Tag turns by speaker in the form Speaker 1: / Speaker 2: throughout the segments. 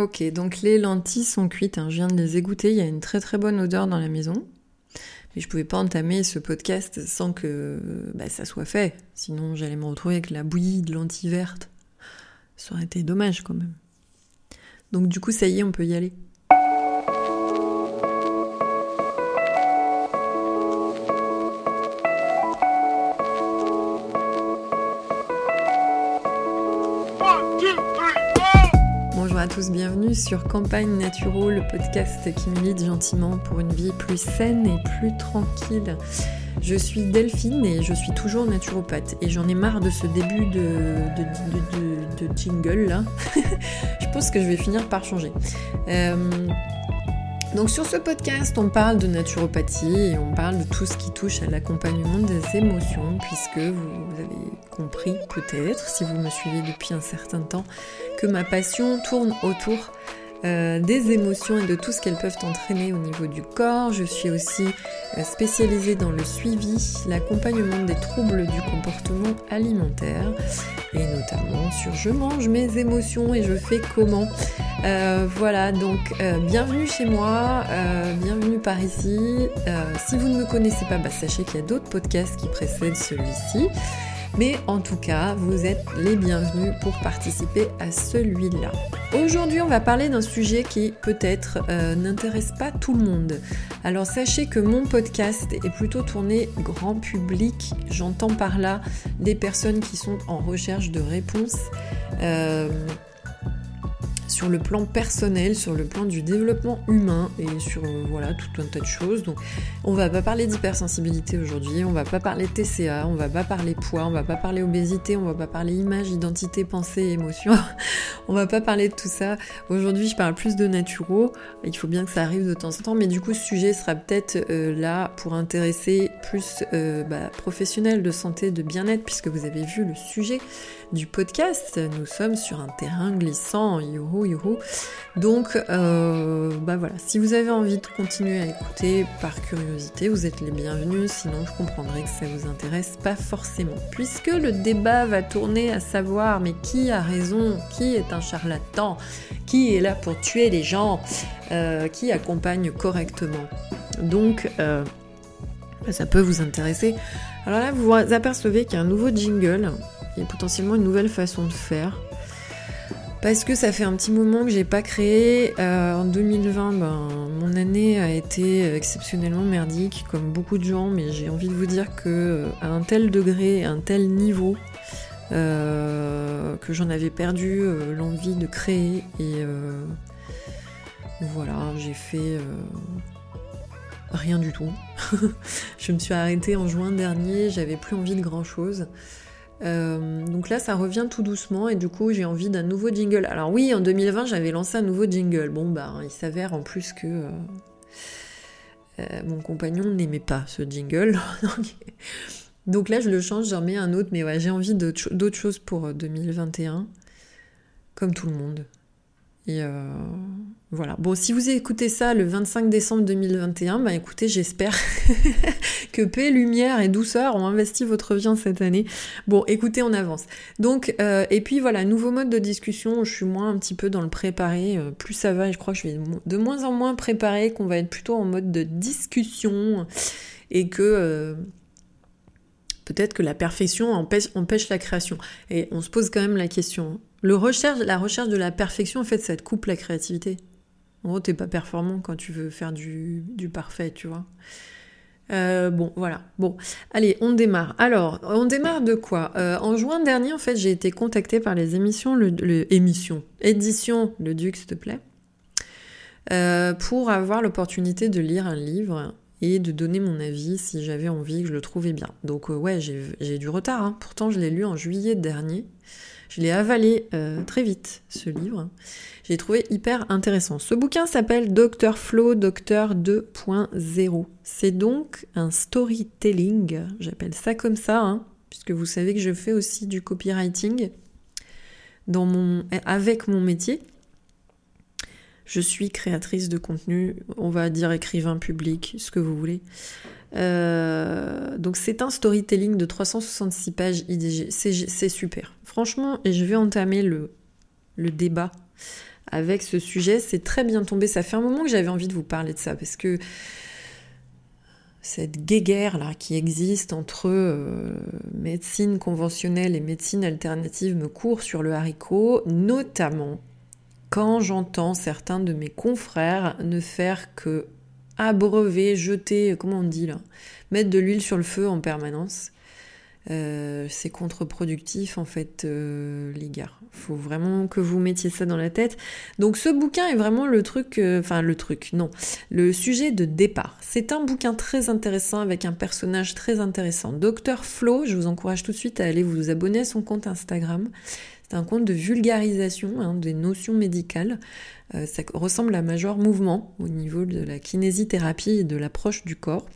Speaker 1: Ok, donc les lentilles sont cuites, hein. je viens de les égoutter, il y a une très très bonne odeur dans la maison. Mais je pouvais pas entamer ce podcast sans que bah, ça soit fait. Sinon j'allais me retrouver avec la bouillie de lentilles vertes. Ça aurait été dommage quand même. Donc du coup ça y est, on peut y aller. Tous, bienvenue sur Campagne Naturo, le podcast qui milite gentiment pour une vie plus saine et plus tranquille. Je suis Delphine et je suis toujours naturopathe et j'en ai marre de ce début de, de, jingle là. je pense que je vais finir par changer. Euh, donc sur ce podcast, on parle de naturopathie et on parle de tout ce qui touche à l'accompagnement des émotions, puisque vous avez compris peut-être, si vous me suivez depuis un certain temps, que ma passion tourne autour euh, des émotions et de tout ce qu'elles peuvent entraîner au niveau du corps. Je suis aussi euh, spécialisée dans le suivi, l'accompagnement des troubles du comportement alimentaire et notamment sur je mange mes émotions et je fais comment. Euh, voilà, donc bienvenue chez moi, bienvenue par ici. si vous ne me connaissez pas, bah, sachez qu'il y a d'autres podcasts qui précèdent celui-ci. Mais en tout cas, vous êtes les bienvenus pour participer à celui-là. Aujourd'hui, on va parler d'un sujet qui peut-être euh, n'intéresse pas tout le monde. Alors sachez que mon podcast est plutôt tourné grand public. J'entends par là des personnes qui sont en recherche de réponses. Euh, sur le plan personnel, sur le plan du développement humain et sur euh, voilà tout un tas de choses. Donc on va pas parler d'hypersensibilité aujourd'hui, on va pas parler TCA, on va pas parler poids, on va pas parler obésité, on va pas parler image, identité, pensée, émotion. on va pas parler de tout ça. Aujourd'hui, je parle plus de naturo. Il faut bien que ça arrive de temps en temps, mais du coup, ce sujet sera peut-être euh, là pour intéresser plus euh, bah, professionnels de santé, de bien-être, puisque vous avez vu le sujet du podcast. Nous sommes sur un terrain glissant, youhou, Donc, euh, bah voilà, si vous avez envie de continuer à écouter par curiosité, vous êtes les bienvenus, sinon je comprendrai que ça vous intéresse pas forcément. Puisque le débat va tourner à savoir, mais qui a raison, qui est un charlatan, qui est là pour tuer les gens, euh, qui accompagne correctement? Donc, euh, ça peut vous intéresser. Alors là, vous apercevez qu'il y a un nouveau jingle a potentiellement une nouvelle façon de faire. Parce que ça fait un petit moment que j'ai pas créé. Euh, en 2020, ben, mon année a été exceptionnellement merdique, comme beaucoup de gens, mais j'ai envie de vous dire que euh, à un tel degré, un tel niveau, euh, que j'en avais perdu l'envie de créer. Et voilà, j'ai fait rien du tout. je me suis arrêtée en juin dernier, j'avais plus envie de grand chose. Euh, donc là, ça revient tout doucement et du coup, j'ai envie d'un nouveau jingle. Alors oui, en 2020, j'avais lancé un nouveau jingle. Bon, bah, il s'avère en plus que euh, euh, mon compagnon n'aimait pas ce jingle. donc là, je le change, j'en mets un autre. Mais ouais, j'ai envie d'autres choses pour 2021, comme tout le monde. Et voilà. Bon, si vous écoutez ça le 25 décembre 2021, bah écoutez, j'espère que paix, lumière et douceur ont investi votre vie en cette année. Bon, écoutez, on avance. Donc, euh, et puis voilà, nouveau mode de discussion. Je suis moins un petit peu dans le préparé. Euh, plus ça va, je crois que je vais de moins en moins préparer, qu'on va être plutôt en mode de discussion et que euh, peut-être que la perfection empêche, empêche, la création. Et on se pose quand même la question. Le la recherche de la perfection, en fait, ça te coupe la créativité. En gros, t'es pas performant quand tu veux faire du, parfait, tu vois. Euh, bon, voilà. Bon, allez, on démarre. Alors, on démarre de quoi? Euh, En juin dernier, en fait, j'ai été contactée par les émissions, le, émission, édition Le Duc, s'il te plaît, euh, pour avoir l'opportunité de lire un livre et de donner mon avis si j'avais envie, que je le trouvais bien. Donc, ouais, j'ai du retard. Hein. Pourtant, je l'ai lu en juillet dernier. Je l'ai avalé très vite, ce livre j'ai trouvé hyper intéressant. Ce bouquin s'appelle Docteur Flow Docteur 2.0. C'est donc un storytelling, j'appelle ça comme ça, hein, puisque vous savez que je fais aussi du copywriting dans mon, avec mon métier. Je suis créatrice de contenu, on va dire écrivain public, ce que vous voulez. Euh, donc c'est un storytelling de 366 pages IDG, c'est super. Franchement, et je vais entamer le, le débat avec ce sujet. C'est très bien tombé. Ça fait un moment que j'avais envie de vous parler de ça parce que cette guéguerre là qui existe entre euh, médecine conventionnelle et médecine alternative me court sur le haricot, notamment quand j'entends certains de mes confrères ne faire que abreuver, jeter, comment on dit là, mettre de l'huile sur le feu en permanence. Euh, c'est contre-productif en fait, euh, les gars. Faut vraiment que vous mettiez ça dans la tête. Donc ce bouquin est vraiment le truc, euh, enfin le truc, non, le sujet de départ. C'est un bouquin très intéressant avec un personnage très intéressant. Docteur Flo, je vous encourage tout de suite à aller vous abonner à son compte Instagram. C'est un compte de vulgarisation hein, des notions médicales. Ça ressemble à Major Mouvement au niveau de la kinésithérapie et de l'approche du corps.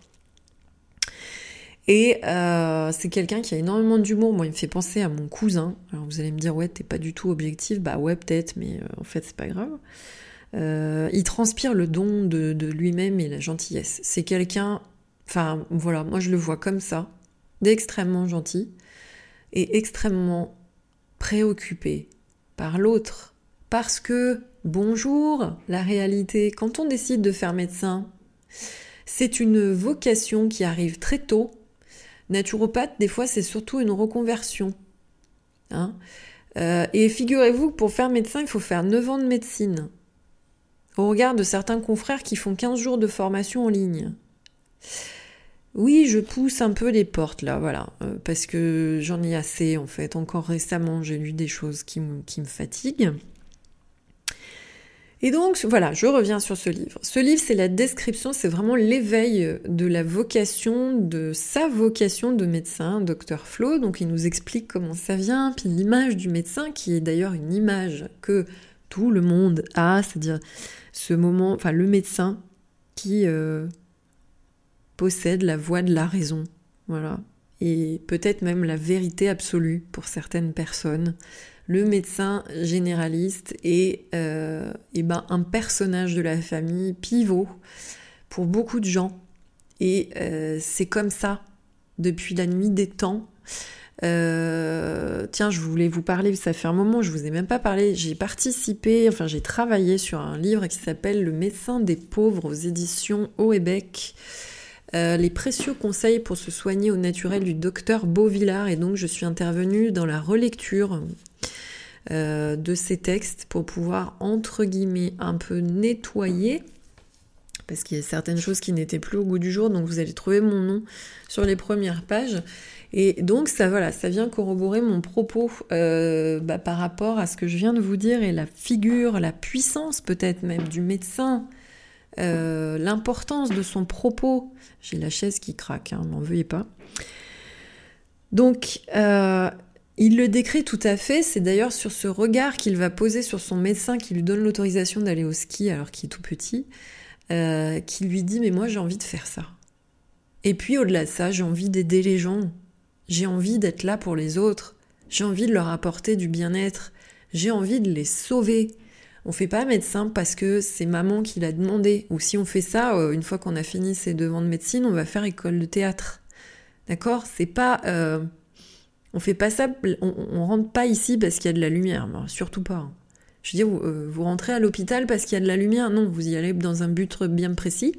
Speaker 1: Et euh, c'est quelqu'un qui a énormément d'humour. Moi, il me fait penser à mon cousin. Alors vous allez me dire, ouais, t'es pas du tout objectif. Bah ouais, peut-être, mais euh, en fait, c'est pas grave. Euh, il transpire le don de lui-même et la gentillesse. C'est quelqu'un, enfin voilà, moi je le vois comme ça, d'extrêmement gentil et extrêmement préoccupé par l'autre. Parce que, bonjour, la réalité, quand on décide de faire médecin, c'est une vocation qui arrive très tôt Naturopathe, des fois, c'est surtout une reconversion. Hein. Euh, et figurez-vous que pour faire médecin, il faut faire 9 ans de médecine. Au regard de certains confrères qui font 15 jours de formation en ligne. Oui, je pousse un peu les portes là, voilà, euh, parce que j'en ai assez en fait. Encore récemment, j'ai lu des choses qui me fatiguent. Et donc voilà, je reviens sur ce livre. Ce livre, c'est la description, c'est vraiment l'éveil de la vocation, de sa vocation de médecin, docteur Flo. Donc il nous explique comment ça vient, puis l'image du médecin, qui est d'ailleurs une image que tout le monde a, c'est-à-dire ce moment, enfin le médecin qui euh, possède la voix de la raison, voilà, et peut-être même la vérité absolue pour certaines personnes le médecin généraliste est euh, ben, un personnage de la famille pivot pour beaucoup de gens. Et euh, c'est comme ça depuis la nuit des temps. Euh, tiens, je voulais vous parler, ça fait un moment, je vous ai même pas parlé. J'ai participé, enfin j'ai travaillé sur un livre qui s'appelle Le médecin des pauvres aux éditions Oebec. Les précieux conseils pour se soigner au naturel du docteur Beauvillard et donc je suis intervenue dans la relecture euh, de ces textes pour pouvoir, entre guillemets, un peu nettoyer parce qu'il y a certaines choses qui n'étaient plus au goût du jour, donc vous allez trouver mon nom sur les premières pages. Et donc ça voilà, ça vient corroborer mon propos euh, bah, par rapport à ce que je viens de vous dire et la figure, la puissance peut-être même du médecin, euh, l'importance de son propos. J'ai la chaise qui craque, hein, m'en veuillez pas. Donc il le décrit tout à fait, c'est d'ailleurs sur ce regard qu'il va poser sur son médecin qui lui donne l'autorisation d'aller au ski alors qu'il est tout petit, euh, qui lui dit mais moi j'ai envie de faire ça. Et puis au-delà de ça, j'ai envie d'aider les gens, j'ai envie d'être là pour les autres, j'ai envie de leur apporter du bien-être, j'ai envie de les sauver. On fait pas médecin parce que c'est maman qui l'a demandé, ou si on fait ça, euh, une fois qu'on a fini ses devants de médecine, on va faire école de théâtre. D'accord? C'est pas... Euh, on fait pas ça, on, rentre pas ici parce qu'il y a de la lumière, surtout pas. Hein. Je veux dire, euh, vous, rentrez à l'hôpital parce qu'il y a de la lumière, non, vous y allez dans un but bien précis.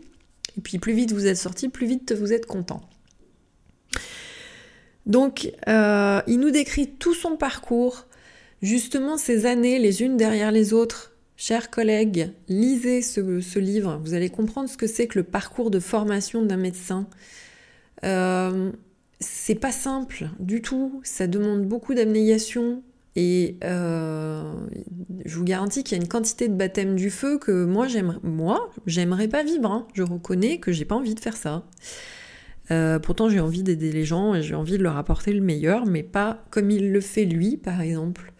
Speaker 1: Et puis plus vite vous êtes sorti, plus vite vous êtes content. Donc, il nous décrit tout son parcours, justement ces années les unes derrière les autres. Chers collègues, lisez ce, livre, vous allez comprendre ce que c'est que le parcours de formation d'un médecin. Euh, c'est pas simple du tout, ça demande beaucoup d'abnégation et euh, je vous garantis qu'il y a une quantité de baptême du feu que moi j'aimerais, pas vivre. Hein. Je reconnais que j'ai pas envie de faire ça. Euh, pourtant j'ai envie d'aider les gens et j'ai envie de leur apporter le meilleur, mais pas comme il le fait lui par exemple.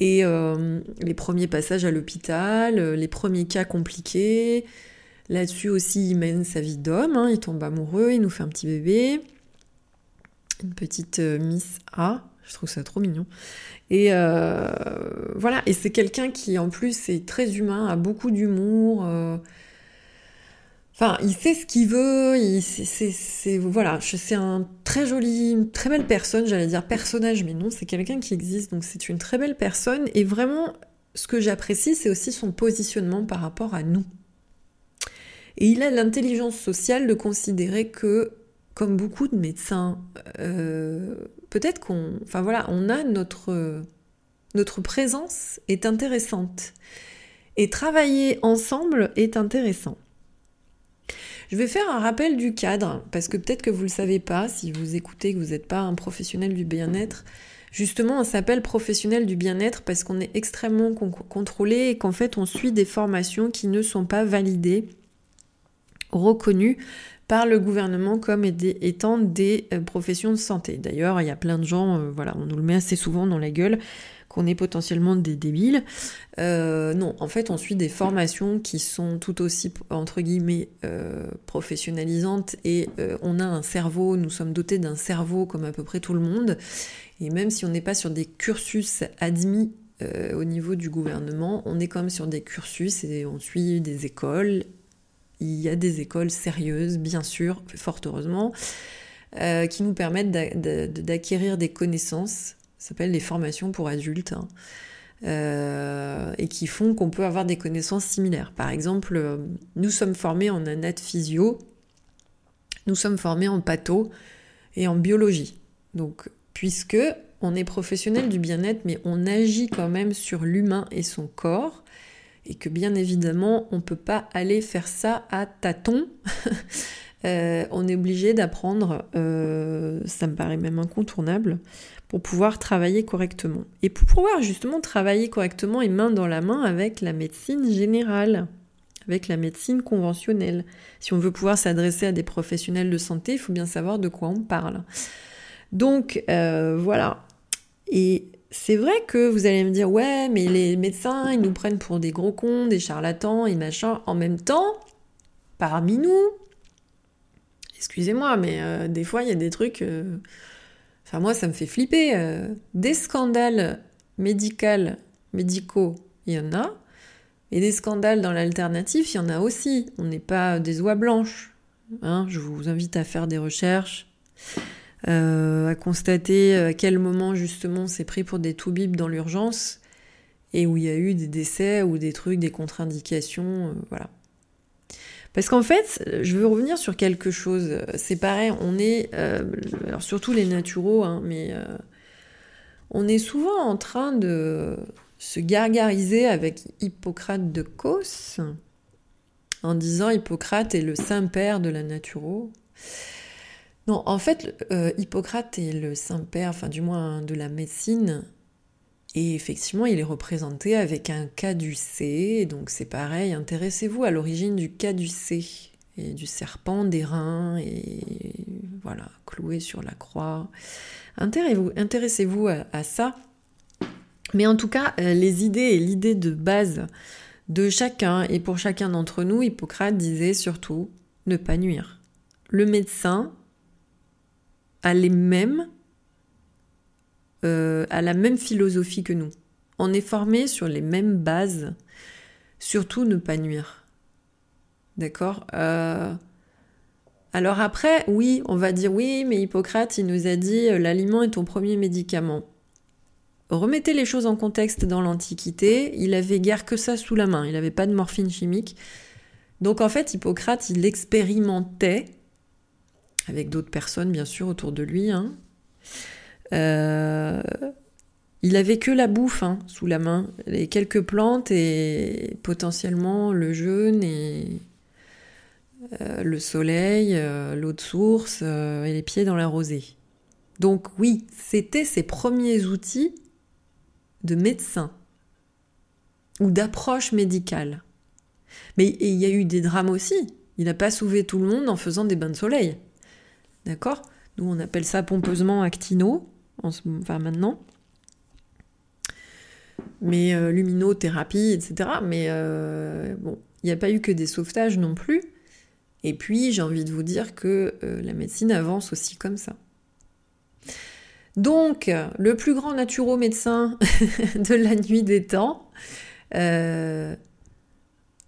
Speaker 1: Et euh, les premiers passages à l'hôpital, les premiers cas compliqués. Là-dessus aussi, il mène sa vie d'homme, hein. il tombe amoureux, il nous fait un petit bébé une petite euh, Miss A. Je trouve ça trop mignon. Et euh, voilà, et c'est quelqu'un qui en plus est très humain, a beaucoup d'humour. Euh, enfin, il sait ce qu'il veut. C'est, voilà, c'est un très joli, une très belle personne. J'allais dire personnage, mais non, c'est quelqu'un qui existe. Donc c'est une très belle personne. Et vraiment, ce que j'apprécie, c'est aussi son positionnement par rapport à nous. Et il a l'intelligence sociale de considérer que, comme beaucoup de médecins, euh, peut-être qu'on, enfin voilà, on a notre notre présence est intéressante et travailler ensemble est intéressant. Je vais faire un rappel du cadre, parce que peut-être que vous ne le savez pas, si vous écoutez que vous n'êtes pas un professionnel du bien-être. Justement, on s'appelle professionnel du bien-être parce qu'on est extrêmement contrôlé et qu'en fait, on suit des formations qui ne sont pas validées, reconnues par le gouvernement comme étant des euh, professions de santé. D'ailleurs, il y a plein de gens, euh, voilà, on nous le met assez souvent dans la gueule, qu'on est potentiellement des débiles. Euh, non, en fait, on suit des formations qui sont tout aussi, entre guillemets, euh, professionnalisantes et euh, on a un cerveau, nous sommes dotés d'un cerveau comme à peu près tout le monde. Et même si on n'est pas sur des cursus admis au niveau du gouvernement, on est même sur des cursus et on suit des écoles. Il y a des écoles sérieuses, bien sûr, fort heureusement, qui nous permettent d'acquérir des connaissances ça s'appelle les formations pour adultes, hein. euh, et qui font qu'on peut avoir des connaissances similaires. Par exemple, euh, nous sommes formés en anat physio, nous sommes formés en patho et en biologie. Donc, puisque on est professionnel du bien-être, mais on agit quand même sur l'humain et son corps, et que bien évidemment, on ne peut pas aller faire ça à tâtons. Euh, on est obligé d'apprendre, ça me paraît même incontournable, pour pouvoir travailler correctement. Et pour pouvoir justement travailler correctement et main dans la main avec la médecine générale, avec la médecine conventionnelle. Si on veut pouvoir s'adresser à des professionnels de santé, il faut bien savoir de quoi on parle. Donc euh, voilà. Et c'est vrai que vous allez me dire, ouais, mais les médecins, ils nous prennent pour des gros cons, des charlatans et machin. En même temps, parmi nous, excusez-moi, mais euh, des fois, il y a des trucs... Euh, Enfin, moi, ça me fait flipper. Euh, des scandales médicaux, médicaux, il y en a. Et des scandales dans l'alternatif, il y en a aussi. On n'est pas des oies blanches. Hein. je vous invite à faire des recherches, à constater à quel moment justement c'est pris pour des toubibs dans l'urgence et où il y a eu des décès ou des trucs, des contre-indications, voilà. Parce qu'en fait, je veux revenir sur quelque chose. C'est pareil, on est, euh, alors surtout les naturaux, hein, mais euh, on est souvent en train de se gargariser avec Hippocrate de Cos, en disant Hippocrate est le saint-père de la naturo. Non, en fait, euh, Hippocrate est le saint-père, enfin du moins de la médecine, et effectivement, il est représenté avec un caducé, donc c'est pareil, intéressez-vous à l'origine du caducé et du serpent des reins, et voilà, cloué sur la croix. Intéressez-vous à, ça. Mais en tout cas, euh, les idées et l'idée de base de chacun, et pour chacun d'entre nous, Hippocrate disait surtout ne pas nuire. Le médecin a les mêmes euh, a la même philosophie que nous. On est formé sur les mêmes bases, surtout ne pas nuire. D'accord euh, Alors après, oui, on va dire oui, mais Hippocrate, il nous a dit euh, l'aliment est ton premier médicament. Remettez les choses en contexte dans l'Antiquité, il avait guère que ça sous la main, il n'avait pas de morphine chimique. Donc en fait, Hippocrate, il expérimentait, avec d'autres personnes bien sûr autour de lui, hein, euh, il avait que la bouffe hein, sous la main, les quelques plantes et potentiellement le jeûne et euh, le soleil, euh, l'eau de source et les pieds dans la rosée. Donc oui, c'était ses premiers outils de médecin ou d'approche médicale. Mais il y a eu des drames aussi. Il n'a pas sauvé tout le monde en faisant des bains de soleil. D'accord? Nous, on appelle ça pompeusement actino enfin maintenant. Mais euh, luminothérapie, etc. Mais euh, bon, il n'y a pas eu que des sauvetages non plus. Et puis, j'ai envie de vous dire que euh, la médecine avance aussi comme ça. Donc, le plus grand naturo-médecin de la nuit des temps,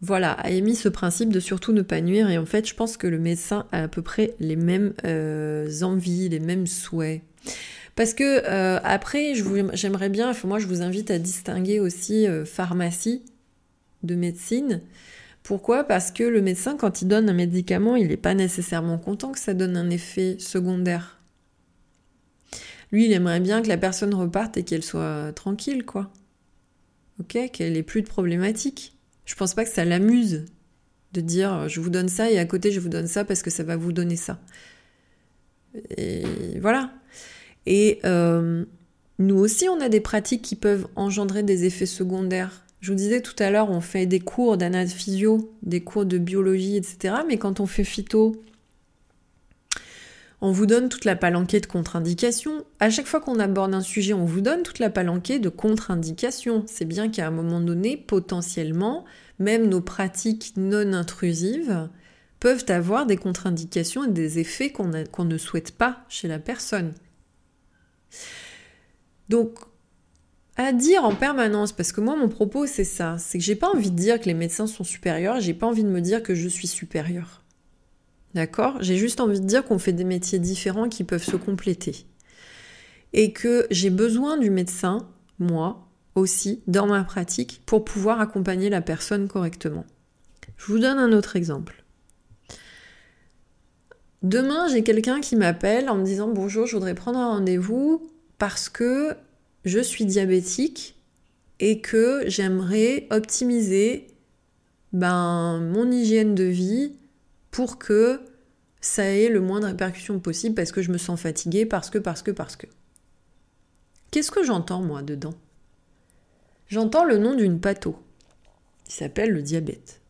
Speaker 1: voilà, a émis ce principe de surtout ne pas nuire. Et en fait, je pense que le médecin a à peu près les mêmes envies, les mêmes souhaits. Parce que euh, après, j'aimerais bien, moi je vous invite à distinguer aussi euh, pharmacie de médecine. Pourquoi? Parce que le médecin, quand il donne un médicament, il n'est pas nécessairement content que ça donne un effet secondaire. Lui, il aimerait bien que la personne reparte et qu'elle soit tranquille, quoi. Ok? Qu'elle ait plus de problématiques. Je pense pas que ça l'amuse de dire je vous donne ça et à côté je vous donne ça parce que ça va vous donner ça. Et voilà. Et euh, nous aussi, on a des pratiques qui peuvent engendrer des effets secondaires. Je vous disais tout à l'heure, on fait des cours d'anaphysio, des cours de biologie, etc. Mais quand on fait phyto, on vous donne toute la palanquée de contre-indications. À chaque fois qu'on aborde un sujet, on vous donne toute la palanquée de contre-indications. C'est bien qu'à un moment donné, potentiellement, même nos pratiques non intrusives peuvent avoir des contre-indications et des effets qu'on ne souhaite pas chez la personne. Donc, à dire en permanence, parce que moi mon propos c'est ça, c'est que j'ai pas envie de dire que les médecins sont supérieurs, j'ai pas envie de me dire que je suis supérieure. D'accord? J'ai juste envie de dire qu'on fait des métiers différents qui peuvent se compléter. Et que j'ai besoin du médecin, moi aussi, dans ma pratique, pour pouvoir accompagner la personne correctement. Je vous donne un autre exemple. Demain, j'ai quelqu'un qui m'appelle en me disant bonjour, je voudrais prendre un rendez-vous parce que je suis diabétique et que j'aimerais optimiser ben, mon hygiène de vie pour que ça ait le moins de répercussions possible parce que je me sens fatiguée, parce que, parce que, parce que. Qu'est-ce que j'entends moi dedans? J'entends le nom d'une patho qui s'appelle le diabète.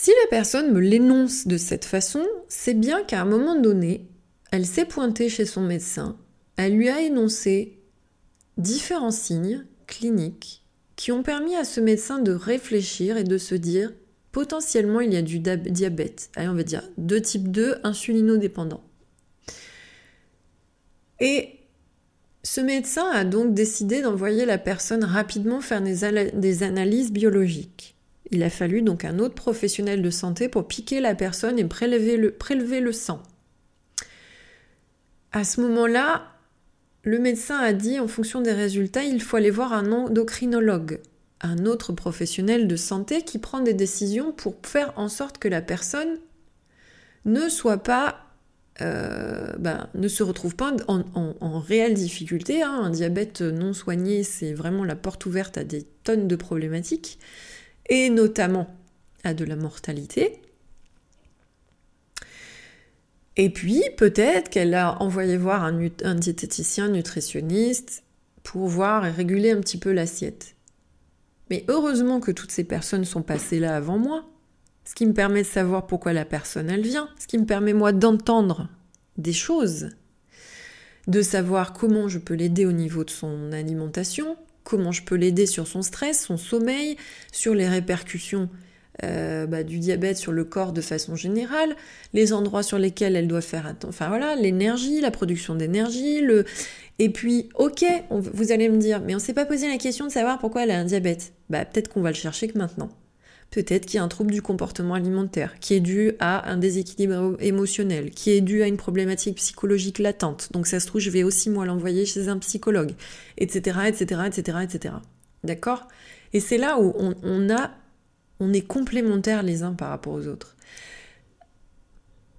Speaker 1: Si la personne me l'énonce de cette façon, c'est bien qu'à un moment donné, elle s'est pointée chez son médecin, elle lui a énoncé différents signes cliniques qui ont permis à ce médecin de réfléchir et de se dire potentiellement il y a du diabète, allez on va dire de type 2 insulinodépendant. Et ce médecin a donc décidé d'envoyer la personne rapidement faire des analyses biologiques. Il a fallu donc un autre professionnel de santé pour piquer la personne et prélever le, sang. À ce moment-là, le médecin a dit, en fonction des résultats, il faut aller voir un endocrinologue, un autre professionnel de santé qui prend des décisions pour faire en sorte que la personne ne soit pas, euh, ben, ne se retrouve pas en, réelle difficulté. Hein. Un diabète non soigné, c'est vraiment la porte ouverte à des tonnes de problématiques et notamment à de la mortalité. Et puis, peut-être qu'elle a envoyé voir un, un, diététicien nutritionniste pour voir et réguler un petit peu l'assiette. Mais heureusement que toutes ces personnes sont passées là avant moi, ce qui me permet de savoir pourquoi la personne elle vient, ce qui me permet moi d'entendre des choses, de savoir comment je peux l'aider au niveau de son alimentation, comment je peux l'aider sur son stress, son sommeil, sur les répercussions euh, bah, du diabète sur le corps de façon générale, les endroits sur lesquels elle doit faire attention, enfin voilà, l'énergie, la production d'énergie, le... Et puis, ok, vous allez me dire, mais on s'est pas posé la question de savoir pourquoi elle a un diabète. Bah peut-être qu'on va le chercher que maintenant. Peut-être qu'il y a un trouble du comportement alimentaire qui est dû à un déséquilibre émotionnel, qui est dû à une problématique psychologique latente. Donc ça se trouve, je vais aussi moi l'envoyer chez un psychologue, etc., etc., etc., etc. D'accord? Et c'est là où on, on est complémentaires les uns par rapport aux autres.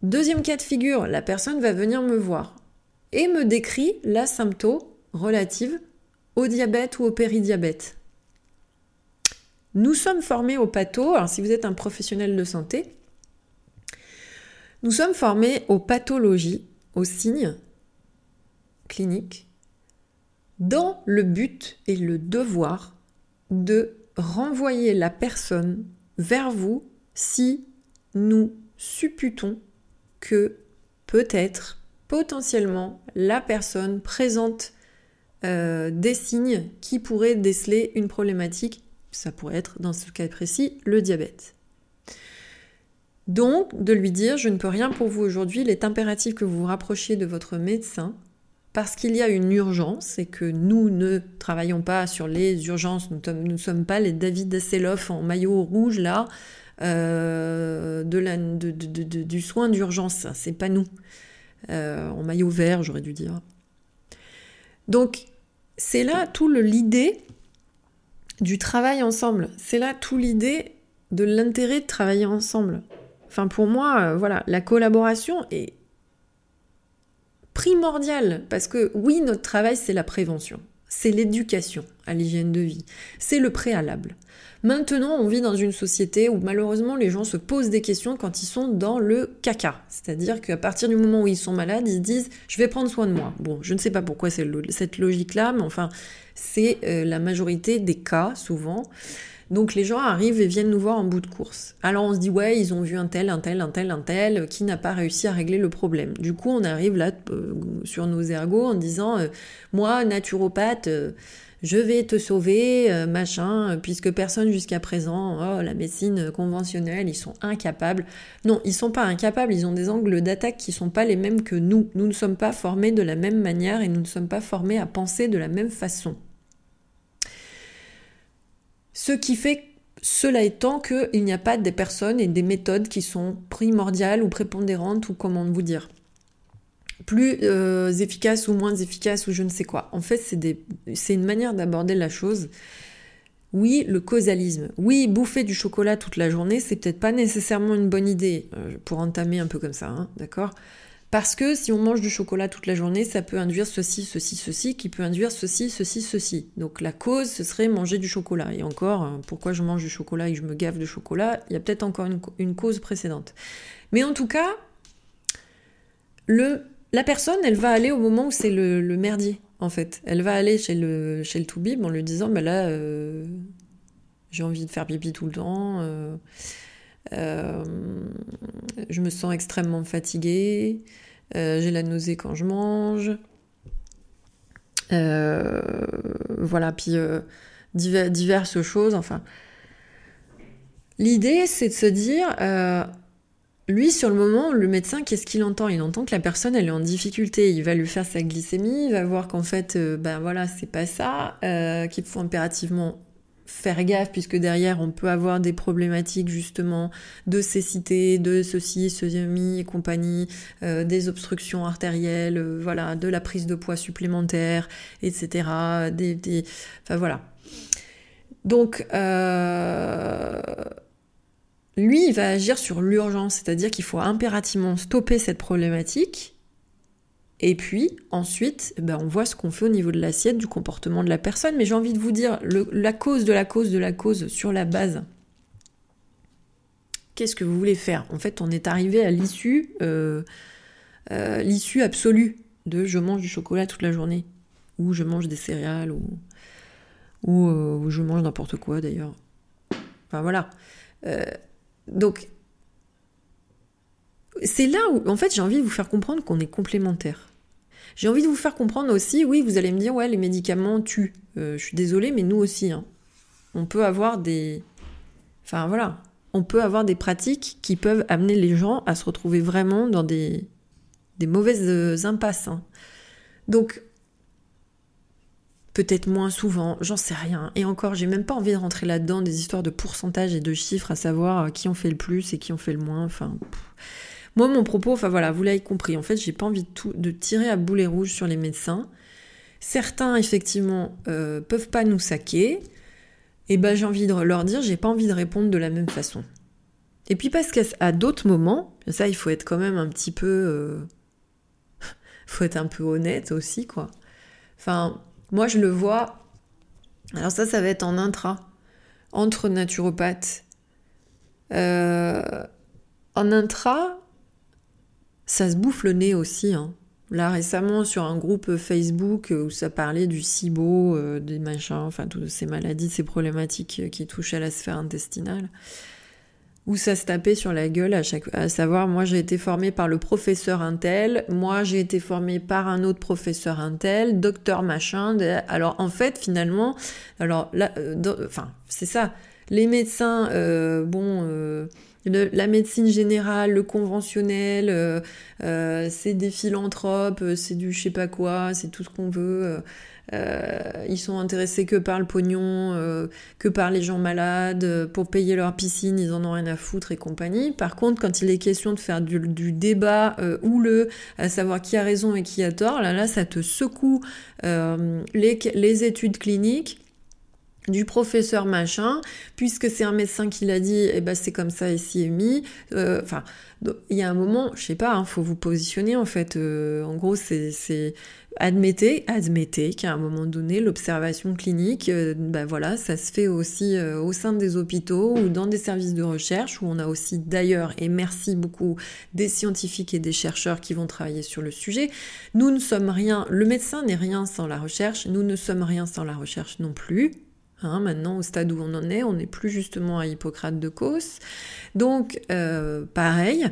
Speaker 1: Deuxième cas de figure, la personne va venir me voir et me décrit la symptôme relative au diabète ou au péridiabète. Nous sommes formés au patho, alors si vous êtes un professionnel de santé, nous sommes formés aux pathologies, aux signes cliniques, dans le but et le devoir de renvoyer la personne vers vous si nous supputons que peut-être, potentiellement, la personne présente euh, des signes qui pourraient déceler une problématique ça pourrait être, dans ce cas précis, le diabète. Donc, de lui dire, je ne peux rien pour vous aujourd'hui, il est impératif que vous vous rapprochiez de votre médecin parce qu'il y a une urgence et que nous ne travaillons pas sur les urgences, nous ne sommes pas les David Hasselhoff en maillot rouge là, euh, de la, du soin d'urgence, c'est pas nous. en maillot vert, j'aurais dû dire. Donc, c'est là tout l'idée du travail ensemble. C'est là tout l'idée de l'intérêt de travailler ensemble. Enfin, pour moi, euh, voilà, la collaboration est primordiale parce que oui, notre travail, c'est la prévention, c'est l'éducation à l'hygiène de vie, c'est le préalable. Maintenant, on vit dans une société où malheureusement les gens se posent des questions quand ils sont dans le caca. C'est-à-dire qu'à partir du moment où ils sont malades, ils se disent je vais prendre soin de moi. Bon, je ne sais pas pourquoi c'est cette logique-là, mais enfin, c'est euh, la majorité des cas souvent. Donc les gens arrivent et viennent nous voir en bout de course. Alors on se dit ouais, ils ont vu un tel, un tel, un tel, un tel qui n'a pas réussi à régler le problème. Du coup, on arrive là euh, sur nos ergots en disant euh, moi naturopathe je vais te sauver, euh, machin, puisque personne jusqu'à présent, oh, la médecine conventionnelle, ils sont incapables. Non, ils sont pas incapables, ils ont des angles d'attaque qui sont pas les mêmes que nous. Nous ne sommes pas formés de la même manière et nous ne sommes pas formés à penser de la même façon. Ce qui fait cela étant qu'il n'y a pas des personnes et des méthodes qui sont primordiales ou prépondérantes ou comment vous dire plus euh, efficace ou moins efficace ou je ne sais quoi. En fait, c'est une manière d'aborder la chose. Oui, le causalisme. Oui, bouffer du chocolat toute la journée, c'est peut-être pas nécessairement une bonne idée, euh, pour entamer un peu comme ça, hein, d'accord? Parce que si on mange du chocolat toute la journée, ça peut induire ceci, ceci, ceci, qui peut induire ceci, ceci, ceci. Donc la cause, ce serait manger du chocolat. Et encore, euh, pourquoi je mange du chocolat et je me gave de chocolat? Il y a peut-être encore une cause précédente. Mais en tout cas, le la personne, elle va aller au moment où c'est le, merdier, en fait. Elle va aller chez le, chez le toubib en lui disant, bah là, euh, j'ai envie de faire pipi tout le temps, euh, euh, je me sens extrêmement fatiguée, j'ai la nausée quand je mange. voilà, puis diverses choses, enfin. L'idée, c'est de se dire, lui, sur le moment, le médecin, qu'est-ce qu'il entend? Il entend que la personne, elle est en difficulté. Il va lui faire sa glycémie, il va voir qu'en fait, euh, ben voilà, c'est pas ça, euh, qu'il faut impérativement faire gaffe puisque derrière on peut avoir des problématiques justement de cécité, de ceci, ceci et compagnie, euh, des obstructions artérielles, voilà, de la prise de poids supplémentaire, etc. Des, Enfin voilà. Donc lui, il va agir sur l'urgence, c'est-à-dire qu'il faut impérativement stopper cette problématique. Et puis, ensuite, ben, on voit ce qu'on fait au niveau de l'assiette, du comportement de la personne. Mais j'ai envie de vous dire, la cause de la cause de la cause sur la base. Qu'est-ce que vous voulez faire? En fait, on est arrivé à l'issue, euh, euh, l'issue absolue de je mange du chocolat toute la journée, ou je mange des céréales, ou, euh, je mange n'importe quoi d'ailleurs. Enfin voilà. Donc, c'est là où, en fait, j'ai envie de vous faire comprendre qu'on est complémentaires. J'ai envie de vous faire comprendre aussi, oui, vous allez me dire, ouais, les médicaments tuent. Euh, je suis désolée, mais nous aussi. Hein. On peut avoir des. Enfin, voilà. On peut avoir des pratiques qui peuvent amener les gens à se retrouver vraiment dans des, des mauvaises impasses. Hein. Donc, peut-être moins souvent, j'en sais rien. Et encore, j'ai même pas envie de rentrer là-dedans des histoires de pourcentage et de chiffres à savoir euh, qui en fait le plus et qui en fait le moins. Enfin, moi, mon propos, enfin voilà, vous l'avez compris. En fait, j'ai pas envie de, tout, de tirer à boulet rouge sur les médecins. Certains, effectivement, euh, peuvent pas nous saquer. Et ben, j'ai envie de leur dire, j'ai pas envie de répondre de la même façon. Et puis parce qu'à d'autres moments, ça, il faut être quand même un petit peu, euh, faut être un peu honnête aussi, quoi. Enfin, moi, je le vois. Alors ça, ça va être en intra, entre naturopathes. Euh, en intra, ça se bouffe le nez aussi. Hein. Là, récemment, sur un groupe Facebook où ça parlait du SIBO, euh, des machins, enfin, toutes ces maladies, ces problématiques qui touchent à la sphère intestinale où ça se tapait sur la gueule à chaque à savoir moi j'ai été formée par le professeur Intel, moi j'ai été formée par un autre professeur Intel, docteur machin. Alors en fait finalement, alors là, euh, enfin c'est ça, les médecins, euh, bon. Euh, la médecine générale, le conventionnel, c'est des philanthropes, c'est du je sais pas quoi, c'est tout ce qu'on veut. Euh, ils sont intéressés que par le pognon, euh, que par les gens malades, pour payer leur piscine, ils en ont rien à foutre et compagnie. Par contre, quand il est question de faire du, débat houleux, à savoir qui a raison et qui a tort, là, là, ça te secoue les, les études cliniques du professeur machin, puisque c'est un médecin qui l'a dit, et eh ben c'est comme ça ici est mis. Euh, enfin, il y a un moment, je sais pas, hein, faut vous positionner en fait. Euh, en gros, c'est admettez, admettez qu'à un moment donné, l'observation clinique, euh, ben voilà, ça se fait aussi au sein des hôpitaux ou dans des services de recherche où on a aussi d'ailleurs, et merci beaucoup, des scientifiques et des chercheurs qui vont travailler sur le sujet. Nous ne sommes rien, le médecin n'est rien sans la recherche, nous ne sommes rien sans la recherche non plus. Hein, maintenant, au stade où on en est, on n'est plus justement à Hippocrate de Causse. Donc, euh, pareil,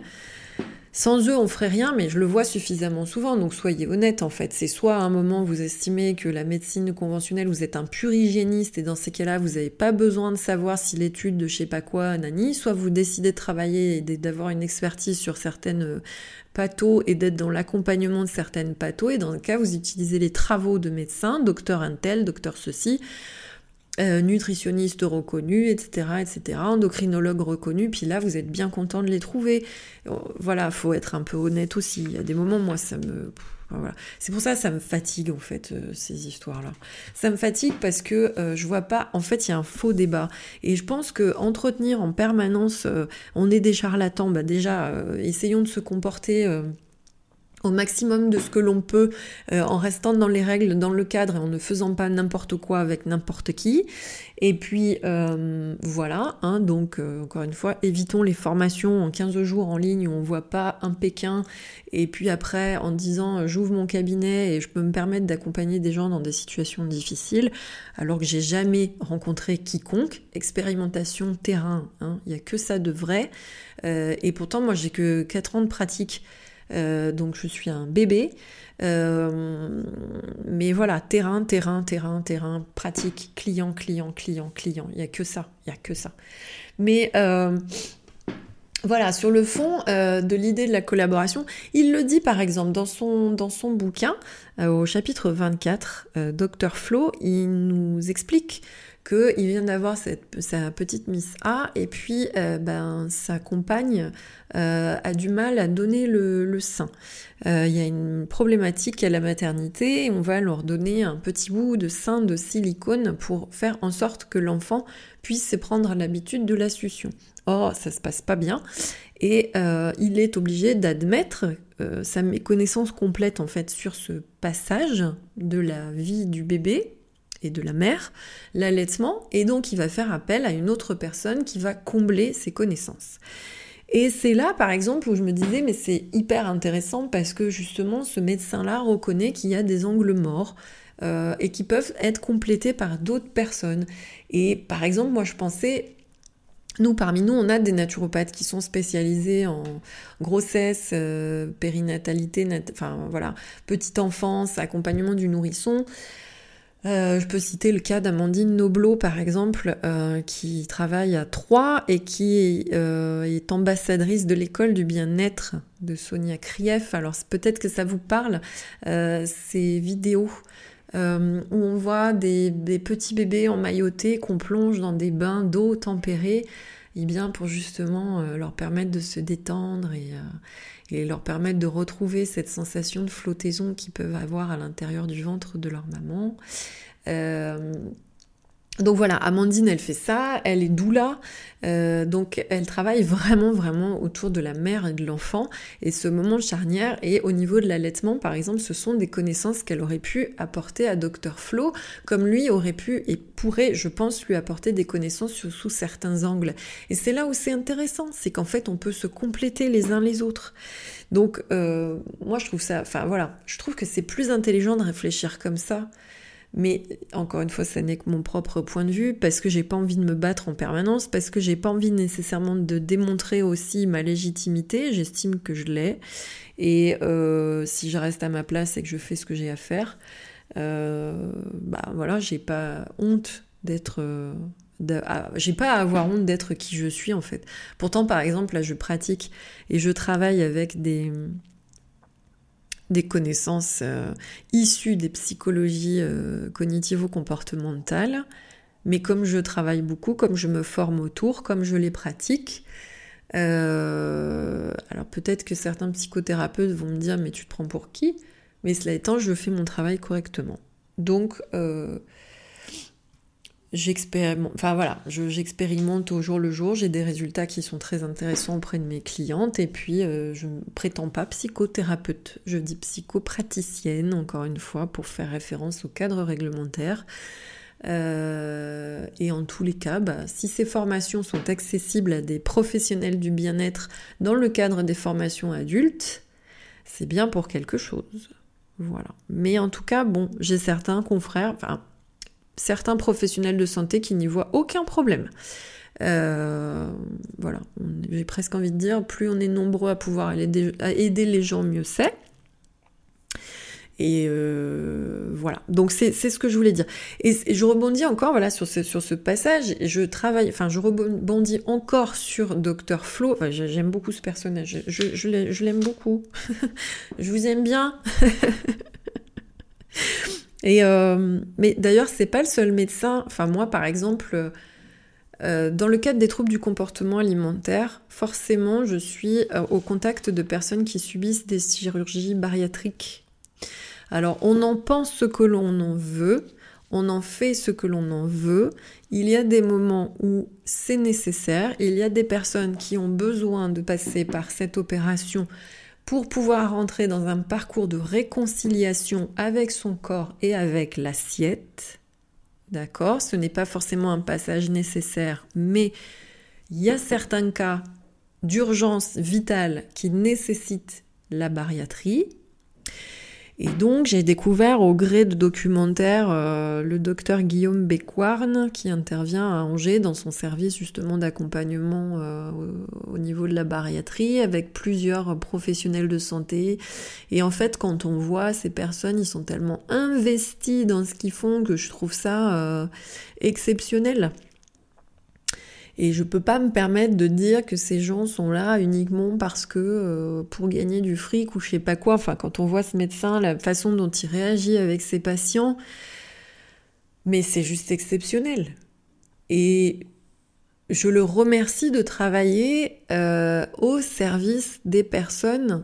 Speaker 1: sans eux, on ferait rien, mais je le vois suffisamment souvent. Donc, soyez honnête, en fait. C'est soit à un moment, vous estimez que la médecine conventionnelle, vous êtes un pur hygiéniste, et dans ces cas-là, vous n'avez pas besoin de savoir si l'étude de je sais pas quoi, nani, soit vous décidez de travailler et d'avoir une expertise sur certaines euh, pathos et d'être dans l'accompagnement de certaines pathos, et dans le cas, vous utilisez les travaux de médecins, docteur un tel, docteur ceci, euh, nutritionniste reconnu, etc., etc., endocrinologue reconnu, puis là, vous êtes bien content de les trouver. Euh, voilà, faut être un peu honnête aussi. Il y a des moments, moi, ça me... Voilà. C'est pour ça que ça me fatigue, en fait, euh, ces histoires-là. Ça me fatigue parce que je vois pas... En fait, il y a un faux débat. Et je pense que entretenir en permanence, on est des charlatans, bah déjà, essayons de se comporter au maximum de ce que l'on peut euh, en restant dans les règles, dans le cadre et en ne faisant pas n'importe quoi avec n'importe qui. Et puis euh, voilà, hein, donc euh, encore une fois, évitons les formations en 15 jours en ligne où on voit pas un Pékin et puis après en disant j'ouvre mon cabinet et je peux me permettre d'accompagner des gens dans des situations difficiles alors que j'ai jamais rencontré quiconque. Expérimentation terrain, hein, il n'y a que ça de vrai. et pourtant moi j'ai que 4 ans de pratique. Euh, donc je suis un bébé. Euh, mais voilà, terrain, terrain, terrain, terrain, pratique, client, client, client, client. Il n'y a que ça, il n'y a que ça. Mais euh, voilà, sur le fond de l'idée de la collaboration, il le dit par exemple dans son, dans son bouquin, au chapitre 24, Dr Flo, il nous explique qu'il vient d'avoir sa petite Miss A et puis euh, ben, sa compagne euh, a du mal à donner le, sein. Euh, il y a une problématique à la maternité on va leur donner un petit bout de sein de silicone pour faire en sorte que l'enfant puisse prendre l'habitude de la succion. Or, ça se passe pas bien et il est obligé d'admettre sa méconnaissance complète en fait sur ce passage de la vie du bébé et de la mère, l'allaitement, et donc il va faire appel à une autre personne qui va combler ses connaissances. Et c'est là, par exemple, où je me disais, mais c'est hyper intéressant parce que justement, ce médecin-là reconnaît qu'il y a des angles morts euh, et qui peuvent être complétés par d'autres personnes. Et par exemple, moi, je pensais, nous, parmi nous, on a des naturopathes qui sont spécialisés en grossesse, euh, périnatalité, enfin voilà, petite enfance, accompagnement du nourrisson. Euh, je peux citer le cas d'Amandine Noblo, par exemple, euh, qui travaille à Troyes et qui euh, est ambassadrice de l'école du bien-être de Sonia Krief. Alors peut-être que ça vous parle, ces vidéos où on voit des, petits bébés emmaillotés qu'on plonge dans des bains d'eau tempérée, et bien pour justement leur permettre de se détendre et, et leur permettre de retrouver cette sensation de flottaison qu'ils peuvent avoir à l'intérieur du ventre de leur maman. Euh, donc voilà, Amandine, elle fait ça, elle est doula, euh, donc elle travaille vraiment, vraiment autour de la mère et de l'enfant. Et ce moment charnière, et au niveau de l'allaitement, par exemple, ce sont des connaissances qu'elle aurait pu apporter à Dr Flo, comme lui aurait pu et pourrait, je pense, lui apporter des connaissances sous, certains angles. Et c'est là où c'est intéressant, c'est qu'en fait, on peut se compléter les uns les autres. Donc, euh, moi, je trouve ça, enfin voilà, je trouve que c'est plus intelligent de réfléchir comme ça mais encore une fois, ça n'est que mon propre point de vue, parce que j'ai pas envie de me battre en permanence, parce que j'ai pas envie nécessairement de démontrer aussi ma légitimité, j'estime que je l'ai. Et euh, si je reste à ma place et que je fais ce que j'ai à faire, euh, bah voilà, j'ai pas honte d'être. j'ai pas à avoir honte d'être qui je suis en fait. Pourtant, par exemple, là, je pratique et je travaille avec des des connaissances euh, issues des psychologies euh, cognitivo-comportementales, mais comme je travaille beaucoup, comme je me forme autour, comme je les pratique, euh, alors peut-être que certains psychothérapeutes vont me dire mais tu te prends pour qui? Mais cela étant, je fais mon travail correctement. Donc j'expérimente, voilà, j'expérimente au jour le jour, j'ai des résultats qui sont très intéressants auprès de mes clientes et puis euh, je ne prétends pas psychothérapeute, je dis psychopraticienne encore une fois pour faire référence au cadre réglementaire. Euh, et en tous les cas, bah, si ces formations sont accessibles à des professionnels du bien-être dans le cadre des formations adultes, c'est bien pour quelque chose. Voilà. Mais en tout cas, bon, j'ai certains confrères, enfin, certains professionnels de santé qui n'y voient aucun problème. Euh, voilà, j'ai presque envie de dire, plus on est nombreux à pouvoir aider, les gens, mieux c'est. Et euh, voilà, donc c'est ce que je voulais dire. Et, je rebondis encore voilà, sur, ce, sur ce passage, je travaille, enfin je rebondis encore sur Dr Flo, j'aime beaucoup ce personnage, je, je l'aime beaucoup, je vous aime bien. Euh, mais d'ailleurs, c'est pas le seul médecin. Enfin, moi, par exemple, euh, dans le cadre des troubles du comportement alimentaire, forcément, je suis euh, au contact de personnes qui subissent des chirurgies bariatriques. Alors, on en pense ce que l'on en veut, on en fait ce que l'on en veut. Il y a des moments où c'est nécessaire. Il y a des personnes qui ont besoin de passer par cette opération pour pouvoir rentrer dans un parcours de réconciliation avec son corps et avec l'assiette. D'accord Ce n'est pas forcément un passage nécessaire, mais il y a certains cas d'urgence vitale qui nécessitent la bariatrie. Et donc j'ai découvert au gré de documentaires euh, le docteur Guillaume Bécoirne qui intervient à Angers dans son service justement d'accompagnement euh, au, niveau de la bariatrie avec plusieurs professionnels de santé. Et en fait quand on voit ces personnes, ils sont tellement investis dans ce qu'ils font que je trouve ça euh, exceptionnel. Et je peux pas me permettre de dire que ces gens sont là uniquement parce que euh, pour gagner du fric ou je sais pas quoi. Enfin, quand on voit ce médecin, la façon dont il réagit avec ses patients, mais c'est juste exceptionnel. Et je le remercie de travailler euh, au service des personnes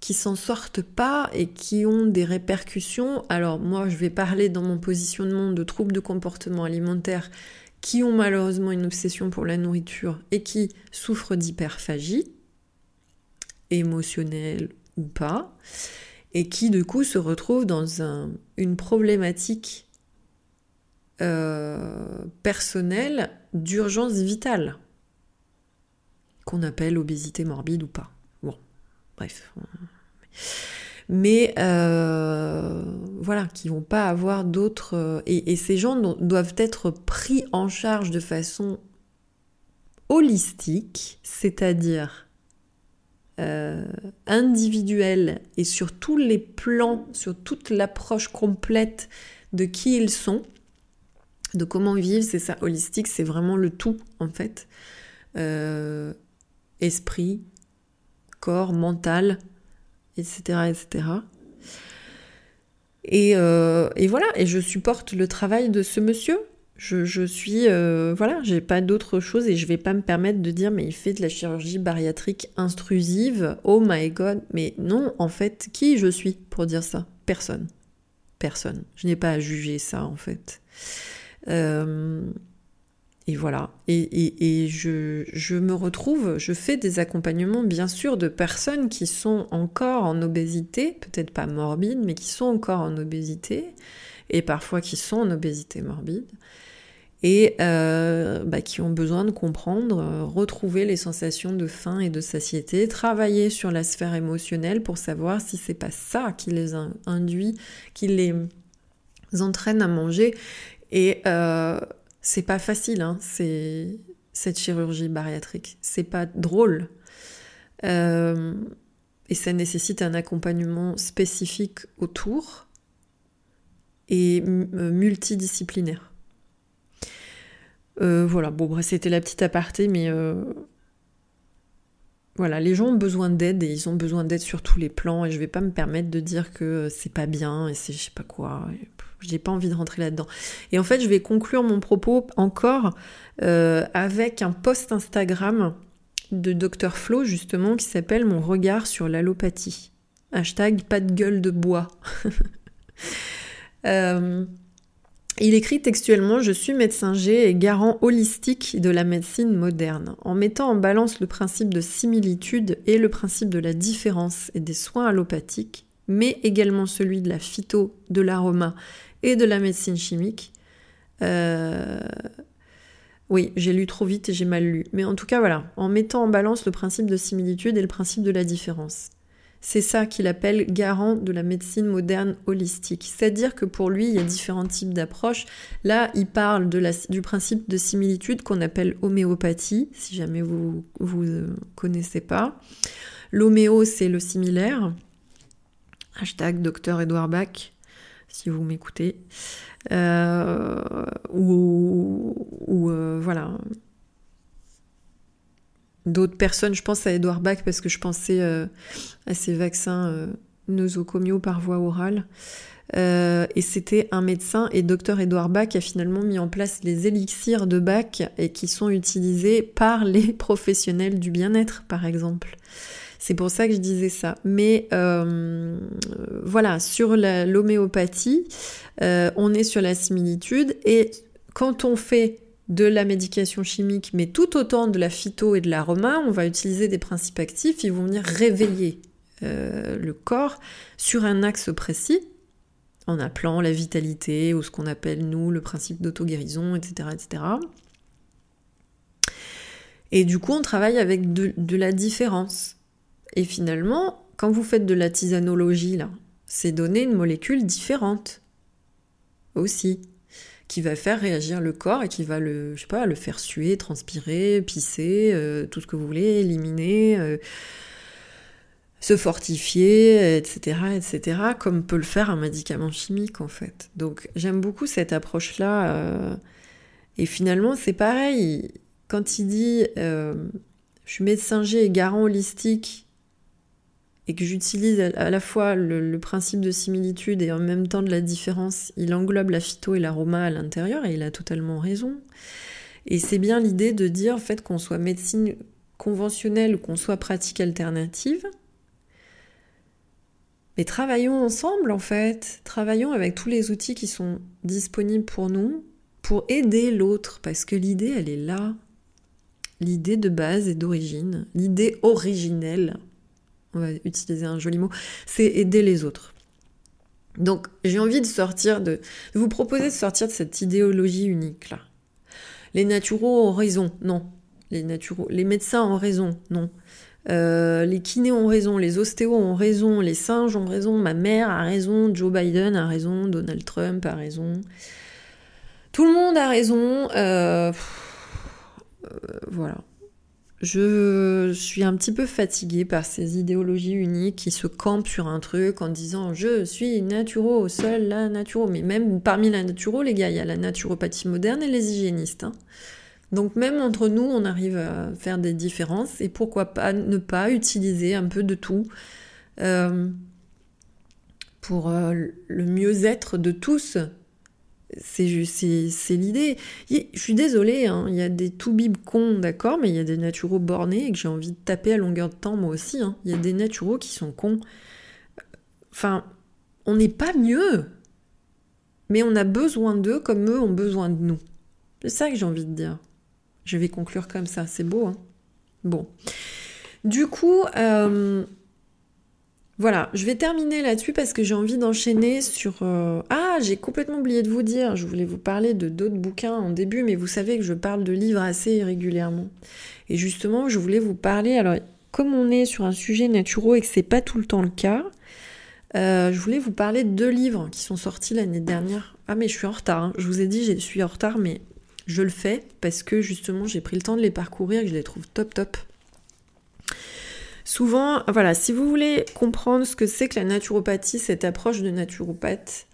Speaker 1: qui s'en sortent pas et qui ont des répercussions. Alors moi, je vais parler dans mon positionnement de troubles de comportement alimentaire qui ont malheureusement une obsession pour la nourriture et qui souffrent d'hyperphagie, émotionnelle ou pas, et qui du coup se retrouvent dans une problématique euh, personnelle d'urgence vitale, qu'on appelle obésité morbide ou pas. Bon, bref mais euh, voilà, qui vont pas avoir d'autres. Euh, et, ces gens doivent être pris en charge de façon holistique, c'est-à-dire euh, individuelle et sur tous les plans, sur toute l'approche complète de qui ils sont, de comment vivre, c'est ça, holistique, c'est vraiment le tout en fait. esprit, corps, mental, etc. etc. Euh, et, voilà, et je supporte le travail de ce monsieur. Je, suis, euh, voilà, j'ai pas d'autre chose et je vais pas me permettre de dire mais il fait de la chirurgie bariatrique intrusive, oh my god, mais non, en fait, qui je suis pour dire ça? Personne. Personne. Je n'ai pas à juger ça en fait. Euh, et voilà. Et, je, me retrouve, je fais des accompagnements, bien sûr, de personnes qui sont encore en obésité, peut-être pas morbide, mais qui sont encore en obésité, et parfois qui sont en obésité morbide, et euh, bah, qui ont besoin de comprendre, retrouver les sensations de faim et de satiété, travailler sur la sphère émotionnelle pour savoir si c'est pas ça qui les induit, qui les entraîne à manger. Et euh, c'est pas facile, hein, c'est cette chirurgie bariatrique. C'est pas drôle. Euh, et ça nécessite un accompagnement spécifique autour et euh, multidisciplinaire. Euh, voilà, bon, c'était la petite aparté, mais voilà, les gens ont besoin d'aide et ils ont besoin d'aide sur tous les plans et je vais pas me permettre de dire que c'est pas bien et c'est je sais pas quoi. J'ai pas envie de rentrer là-dedans. Et en fait, je vais conclure mon propos encore euh, avec un post Instagram de Dr Flo justement qui s'appelle Mon regard sur l'allopathie. Hashtag pas de gueule de bois. euh, il écrit textuellement Je suis médecin G et garant holistique de la médecine moderne. En mettant en balance le principe de similitude et le principe de la différence et des soins allopathiques, mais également celui de la phyto, de l'aroma et de la médecine chimique. Euh, oui, j'ai lu trop vite et j'ai mal lu. Mais en tout cas, voilà, en mettant en balance le principe de similitude et le principe de la différence. C'est ça qu'il appelle garant de la médecine moderne holistique. C'est-à-dire que pour lui, il y a différents types d'approches. Là, il parle du principe de similitude qu'on appelle homéopathie, si jamais vous ne connaissez pas. L'homéo, c'est le similaire. Hashtag docteur Edouard Bach, si vous m'écoutez. Euh, ou, euh, voilà, d'autres personnes. Je pense à Edouard Bach parce que je pensais euh, à ces vaccins nosocomiaux par voie orale. Et c'était un médecin et docteur Edouard Bach a finalement mis en place les élixirs de Bach et qui sont utilisés par les professionnels du bien-être, par exemple. C'est pour ça que je disais ça. Mais voilà, sur l'homéopathie, on est sur la similitude et quand on fait de la médication chimique, mais tout autant de la phyto et de l'aroma, on va utiliser des principes actifs, ils vont venir réveiller euh, le corps sur un axe précis, en appelant la vitalité ou ce qu'on appelle nous le principe d'auto-guérison, etc., etc. Et du coup, on travaille avec de, la différence. Et finalement, quand vous faites de la tisanologie, là, c'est donner une molécule différente aussi qui va faire réagir le corps et qui va le, je sais pas, le faire suer, transpirer, pisser, euh, tout ce que vous voulez, éliminer, euh, se fortifier, etc., etc., comme peut le faire un médicament chimique en fait. Donc j'aime beaucoup cette approche-là. Euh, et finalement, c'est pareil. Quand il dit je suis médecin G et garant holistique et que j'utilise à la fois le, principe de similitude et en même temps de la différence, il englobe la phyto et l'aroma à l'intérieur et il a totalement raison. Et c'est bien l'idée de dire fait qu'on soit médecine conventionnelle ou qu'on soit pratique alternative. Mais travaillons ensemble en fait, travaillons avec tous les outils qui sont disponibles pour nous pour aider l'autre parce que l'idée elle est là. L'idée de base et d'origine, l'idée originelle on va utiliser un joli mot, c'est aider les autres. Donc j'ai envie de sortir de, vous proposer de sortir de cette idéologie unique là. Les naturaux ont raison, non. Les naturaux, les médecins ont raison, non. Euh, les kinés ont raison, les ostéos ont raison, les singes ont raison, ma mère a raison, Joe Biden a raison, Donald Trump a raison. Tout le monde a raison. Euh, euh, voilà. Je suis un petit peu fatiguée par ces idéologies uniques qui se campent sur un truc en disant je suis naturo, seul la naturo. Mais même parmi la naturo, les gars, il y a la naturopathie moderne et les hygiénistes. Hein. Donc même entre nous, on arrive à faire des différences et pourquoi pas ne pas utiliser un peu de tout euh, pour euh, le mieux-être de tous c'est l'idée. Je suis désolée, hein, il y a des tout bib cons, d'accord, mais il y a des naturaux bornés et que j'ai envie de taper à longueur de temps moi aussi. Hein. Il y a des naturaux qui sont cons. Enfin, on n'est pas mieux, mais on a besoin d'eux comme eux ont besoin de nous. C'est ça que j'ai envie de dire. Je vais conclure comme ça, c'est beau. Hein bon. Du coup, euh, voilà, je vais terminer là-dessus parce que j'ai envie d'enchaîner sur... Euh, ah, j'ai complètement oublié de vous dire, je voulais vous parler de d'autres bouquins en début, mais vous savez que je parle de livres assez régulièrement. Et justement, je voulais vous parler, alors comme on est sur un sujet naturel et que c'est pas tout le temps le cas, euh, je voulais vous parler de deux livres qui sont sortis l'année dernière. Ah mais je suis en retard, hein. je vous ai dit je suis en retard, mais je le fais parce que justement j'ai pris le temps de les parcourir et que je les trouve top top. Souvent, voilà, si vous voulez comprendre ce que c'est que la naturopathie, cette approche de naturopathe,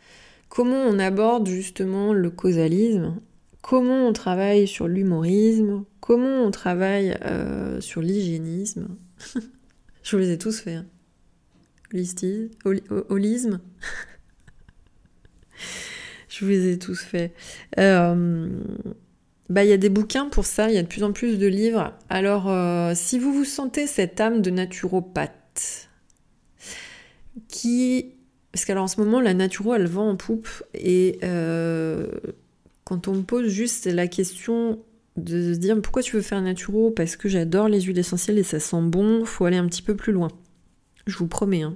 Speaker 1: comment on aborde justement le causalisme, comment on travaille sur l'humorisme, comment on travaille euh, sur l'hygiénisme. Je vous les ai tous faits. Hein. holisme. Je vous les ai tous faits. Euh, bah, il y a des bouquins pour ça, il y a de plus en plus de livres. Alors, euh, si vous vous sentez cette âme de naturopathe, qui... Parce qu'alors en ce moment, la naturo, elle vend en poupe. Et euh, quand on me pose juste la question de se dire pourquoi tu veux faire naturo? Parce que j'adore les huiles essentielles et ça sent bon, faut aller un petit peu plus loin. Je vous promets. Hein.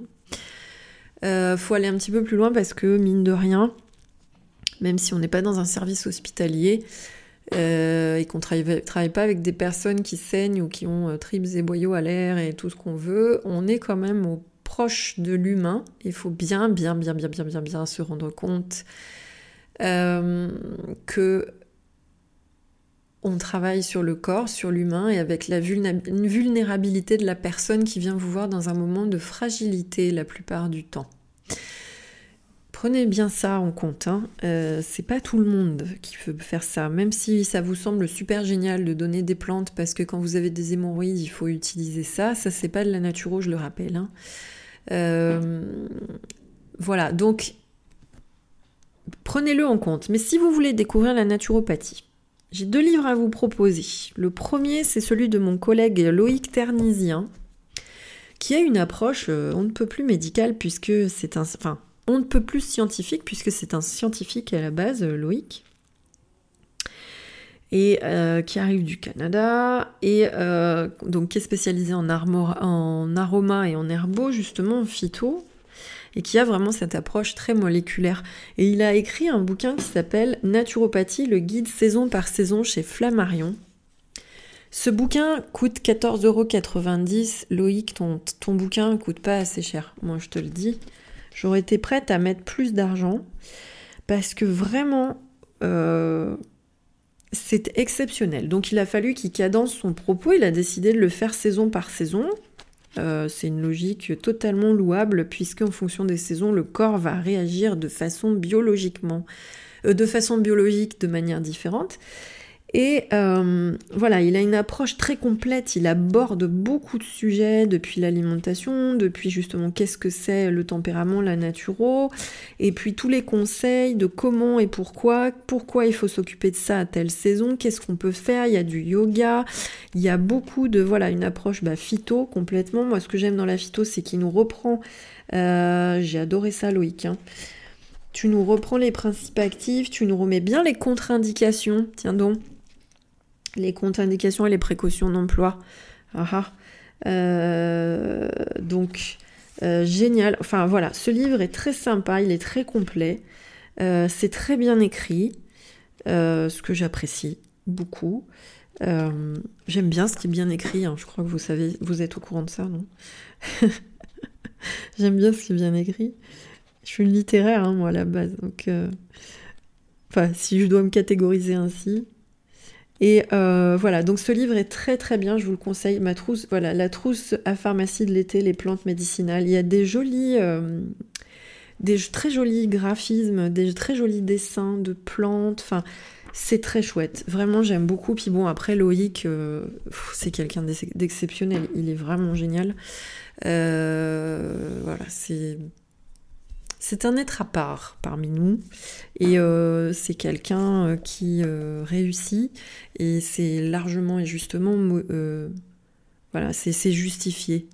Speaker 1: Euh, faut aller un petit peu plus loin parce que, mine de rien, même si on n'est pas dans un service hospitalier, euh, et qu'on travaille, travaille pas avec des personnes qui saignent ou qui ont euh, tripes et boyaux à l'air et tout ce qu'on veut, on est quand même au proche de l'humain. Il faut bien, bien, bien, bien, bien, bien, bien se rendre compte euh, que on travaille sur le corps, sur l'humain et avec la vulnérabilité de la personne qui vient vous voir dans un moment de fragilité la plupart du temps. Prenez bien ça en compte. Hein. Euh, c'est pas tout le monde qui peut faire ça. Même si ça vous semble super génial de donner des plantes parce que quand vous avez des hémorroïdes, il faut utiliser ça. Ça, c'est pas de la naturo, je le rappelle. Hein. Euh, voilà, donc prenez-le en compte. Mais si vous voulez découvrir la naturopathie, j'ai deux livres à vous proposer. Le premier, c'est celui de mon collègue Loïc Ternisien, qui a une approche, euh, on ne peut plus médicale, puisque c'est un. On ne peut plus scientifique, puisque c'est un scientifique à la base, Loïc, et euh, qui arrive du Canada, et euh, donc qui est spécialisé en, en aroma et en herbo, justement, en phyto, et qui a vraiment cette approche très moléculaire. Et il a écrit un bouquin qui s'appelle Naturopathie, le guide saison par saison chez Flammarion. Ce bouquin coûte 14,90€. Loïc, ton, ton bouquin coûte pas assez cher, moi je te le dis. J'aurais été prête à mettre plus d'argent parce que vraiment, euh, c'est exceptionnel. Donc il a fallu qu'il cadence son propos, il a décidé de le faire saison par saison. Euh, c'est une logique totalement louable puisque en fonction des saisons, le corps va réagir de façon biologiquement, euh, de façon biologique de manière différente. Et euh, voilà, il a une approche très complète, il aborde beaucoup de sujets, depuis l'alimentation, depuis justement qu'est-ce que c'est le tempérament, la naturo, et puis tous les conseils de comment et pourquoi, pourquoi il faut s'occuper de ça à telle saison, qu'est-ce qu'on peut faire, il y a du yoga, il y a beaucoup de, voilà, une approche bah, phyto complètement. Moi, ce que j'aime dans la phyto, c'est qu'il nous reprend, euh, j'ai adoré ça Loïc, hein. tu nous reprends les principes actifs, tu nous remets bien les contre-indications, tiens donc, les contre-indications et les précautions d'emploi. Ah, ah. Euh, donc, euh, génial. Enfin voilà, ce livre est très sympa, il est très complet. Euh, c'est très bien écrit, ce que j'apprécie beaucoup. J'aime bien ce qui est bien écrit, hein. je crois que vous savez, vous êtes au courant de ça, non? J'aime bien ce qui est bien écrit. Je suis littéraire, hein, moi, à la base, donc... Si je dois me catégoriser ainsi, et euh, voilà, donc ce livre est très très bien, je vous le conseille. Ma trousse, voilà, la trousse à pharmacie de l'été, les plantes médicinales. Il y a des jolis, euh, des très jolis graphismes, des très jolis dessins de plantes. Enfin, c'est très chouette. Vraiment, j'aime beaucoup. Puis bon, après Loïc, euh, c'est quelqu'un d'exceptionnel. Il est vraiment génial. voilà, c'est c'est un être à part parmi nous et euh, c'est quelqu'un euh, qui euh, réussit et c'est largement et justement voilà c'est justifié.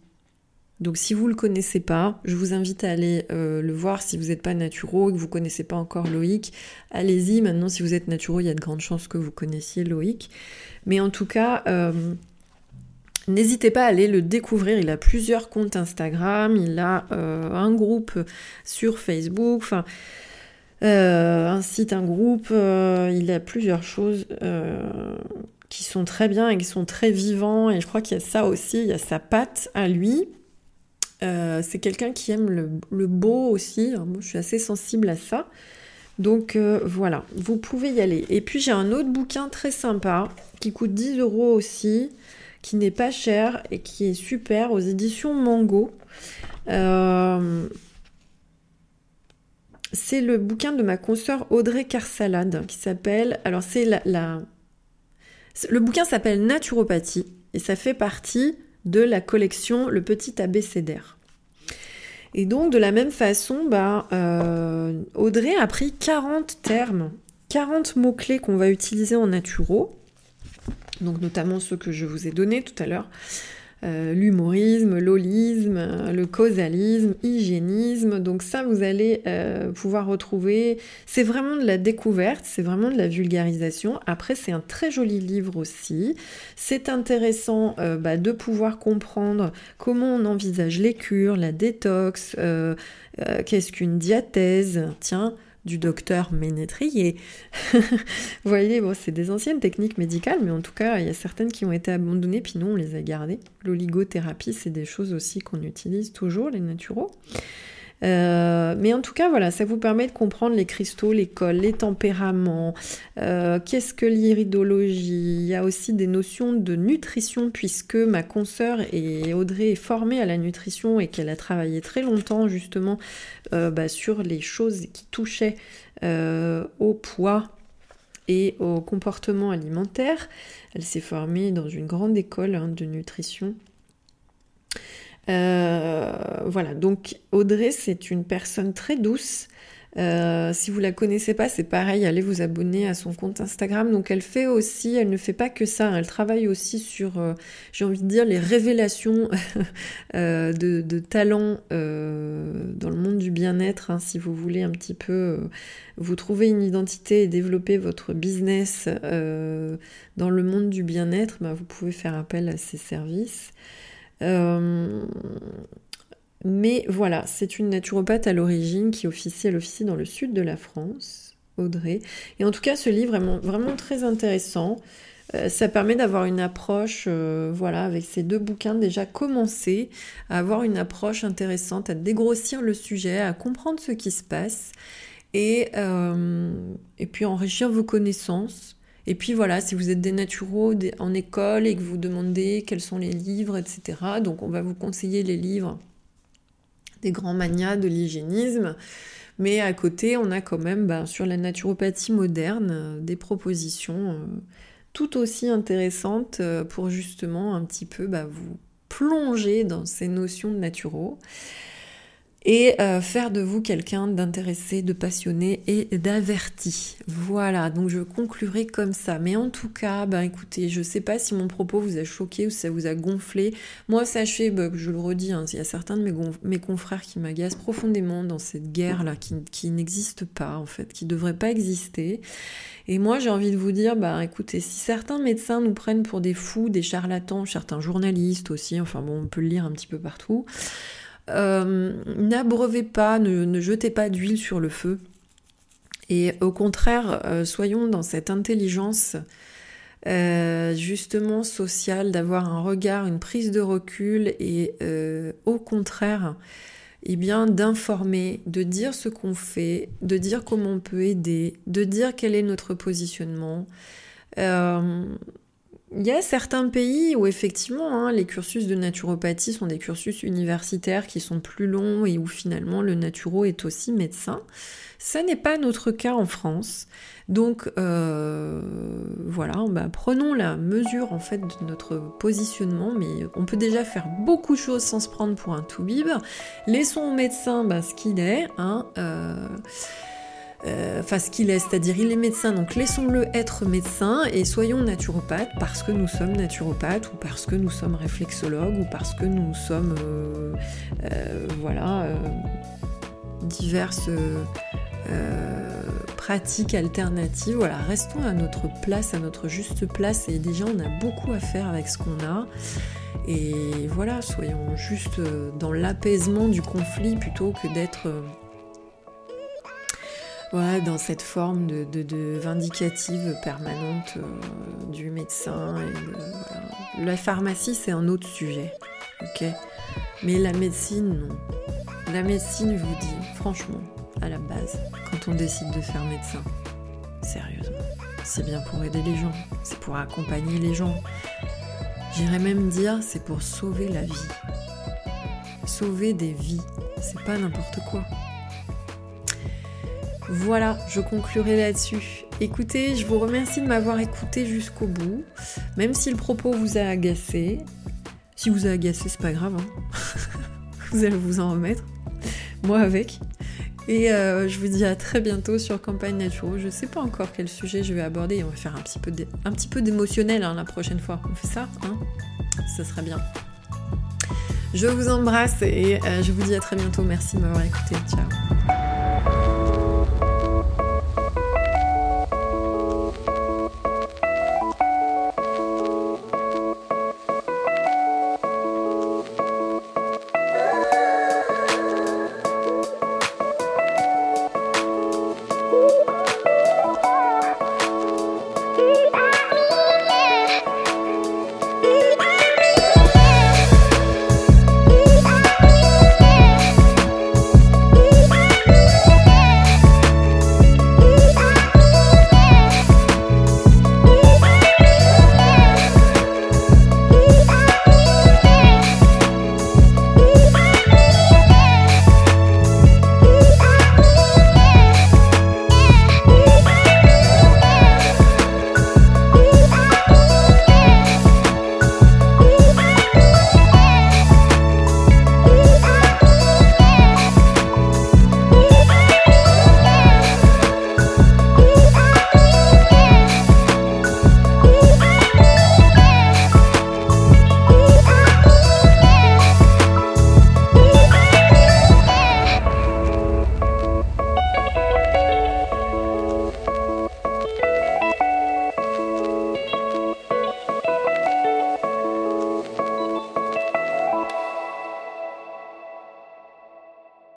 Speaker 1: Donc si vous le connaissez pas, je vous invite à aller le voir si vous n'êtes pas naturo et que vous connaissez pas encore Loïc. Allez-y, maintenant si vous êtes naturo, il y a de grandes chances que vous connaissiez Loïc. Mais en tout cas, N'hésitez pas à aller le découvrir, il a plusieurs comptes Instagram, il a euh, un groupe sur Facebook, enfin euh, un site, un groupe, euh, il a plusieurs choses qui sont très bien et qui sont très vivants. Et je crois qu'il y a ça aussi, il y a sa patte à lui. c'est quelqu'un qui aime le, beau aussi, moi je suis assez sensible à ça. Donc voilà, vous pouvez y aller. Et puis j'ai un autre bouquin très sympa qui coûte 10 euros aussi, qui n'est pas cher et qui est super aux éditions Mango. Euh, c'est le bouquin de ma consoeur Audrey Carsalade qui s'appelle. Alors, c'est la, Le bouquin s'appelle Naturopathie et ça fait partie de la collection Le Petit Abécédaire. Et donc, de la même façon, bah, euh, Audrey a pris 40 termes, 40 mots-clés qu'on va utiliser en naturo, donc notamment ceux que je vous ai donnés tout à l'heure, euh, l'humorisme, l'holisme, le causalisme, hygiénisme. Donc ça, vous allez euh, pouvoir retrouver. C'est vraiment de la découverte, c'est vraiment de la vulgarisation. Après, c'est un très joli livre aussi. C'est intéressant euh, bah, de pouvoir comprendre comment on envisage les cures, la détox, qu'est-ce qu'une diathèse? Tiens, du docteur Ménétrier. Vous voyez, c'est des anciennes techniques médicales, mais en tout cas, il y a certaines qui ont été abandonnées, puis nous, on les a gardées. L'oligothérapie, c'est des choses aussi qu'on utilise toujours, les naturaux. Euh, mais en tout cas, voilà, ça vous permet de comprendre les cristaux, les les tempéraments, euh, qu'est-ce que l'iridologie? Il y a aussi des notions de nutrition, puisque ma consoeur et Audrey est formée à la nutrition et qu'elle a travaillé très longtemps justement euh, bah, sur les choses qui touchaient au poids et au comportement alimentaire. Elle s'est formée dans une grande école hein, de nutrition voilà, donc Audrey, c'est une personne très douce. Euh, si vous la connaissez pas, c'est pareil, allez vous abonner à son compte Instagram. Donc elle fait aussi, elle ne fait pas que ça, elle travaille aussi sur, euh, j'ai envie de dire, les révélations de, de, talents dans le monde du bien-être. Hein, si vous voulez un petit peu vous trouver une identité et développer votre business dans le monde du bien-être, bah, vous pouvez faire appel à ses services. Euh, mais voilà, c'est une naturopathe à l'origine qui officie, elle officie dans le sud de la France, Audrey. Et en tout cas, ce livre est vraiment, très intéressant. Euh, ça permet d'avoir une approche, euh, voilà, avec ces deux bouquins, déjà commencer à avoir une approche intéressante, à dégrossir le sujet, à comprendre ce qui se passe et, et puis enrichir vos connaissances. Et puis voilà, si vous êtes des naturaux en école et que vous demandez quels sont les livres, etc., donc on va vous conseiller les livres des grands manias de l'hygiénisme. Mais à côté, on a quand même ben, sur la naturopathie moderne euh, des propositions euh, tout aussi intéressantes euh, pour justement un petit peu ben, vous plonger dans ces notions de naturaux et euh, faire de vous quelqu'un d'intéressé, de passionné et d'averti. Voilà, donc je conclurai comme ça. Mais en tout cas, ben écoutez, je sais pas si mon propos vous a choqué ou si ça vous a gonflé. Moi, sachez, ben, je le redis, hein, il y a certains de mes, confrères qui m'agacent profondément dans cette guerre-là, qui, qui n'existe pas en fait, qui devrait pas exister. Et moi, j'ai envie de vous dire, bah écoutez, si certains médecins nous prennent pour des fous, des charlatans, certains journalistes aussi, enfin bon, on peut le lire un petit peu partout, euh, n'abreuvez pas, ne, jetez pas d'huile sur le feu. Et au contraire, euh, soyons dans cette intelligence euh, justement sociale, d'avoir un regard, une prise de recul et au contraire, eh bien d'informer, de dire ce qu'on fait, de dire comment on peut aider, de dire quel est notre positionnement. Il y a certains pays où effectivement hein, les cursus de naturopathie sont des cursus universitaires qui sont plus longs et où finalement le naturo est aussi médecin. Ça n'est pas notre cas en France. Donc euh, voilà, bah, prenons la mesure en fait de notre positionnement, mais on peut déjà faire beaucoup de choses sans se prendre pour un tout-bib. Laissons au médecin bah, ce qu'il est. Hein, euh, euh, enfin ce qu'il est, c'est-à-dire il est médecin, donc laissons-le être médecin et soyons naturopathes parce que nous sommes naturopathes ou parce que nous sommes réflexologues ou parce que nous sommes, euh, euh, voilà, diverses pratiques alternatives. Voilà, restons à notre place, à notre juste place et déjà on a beaucoup à faire avec ce qu'on a. Et voilà, soyons juste dans l'apaisement du conflit plutôt que d'être Ouais, dans cette forme de, vindicative permanente euh, du médecin. La pharmacie, c'est un autre sujet. ok? Mais la médecine, non. La médecine, vous dis, franchement, à la base, quand on décide de faire médecin, sérieusement, c'est bien pour aider les gens, c'est pour accompagner les gens. J'irais même dire, c'est pour sauver la vie. Sauver des vies, c'est pas n'importe quoi. Voilà, je conclurai là-dessus. Écoutez, je vous remercie de m'avoir écouté jusqu'au bout, même si le propos vous a agacé. Si vous a agacé, c'est pas grave, hein. vous allez vous en remettre. Moi avec. Et euh, je vous dis à très bientôt sur Campagne Naturo. Je sais pas encore quel sujet je vais aborder. On va faire un petit peu, un petit peu d'émotionnel hein, la prochaine fois. On fait ça, hein Ça serait bien. Je vous embrasse et euh, je vous dis à très bientôt. Merci de m'avoir écouté. Ciao.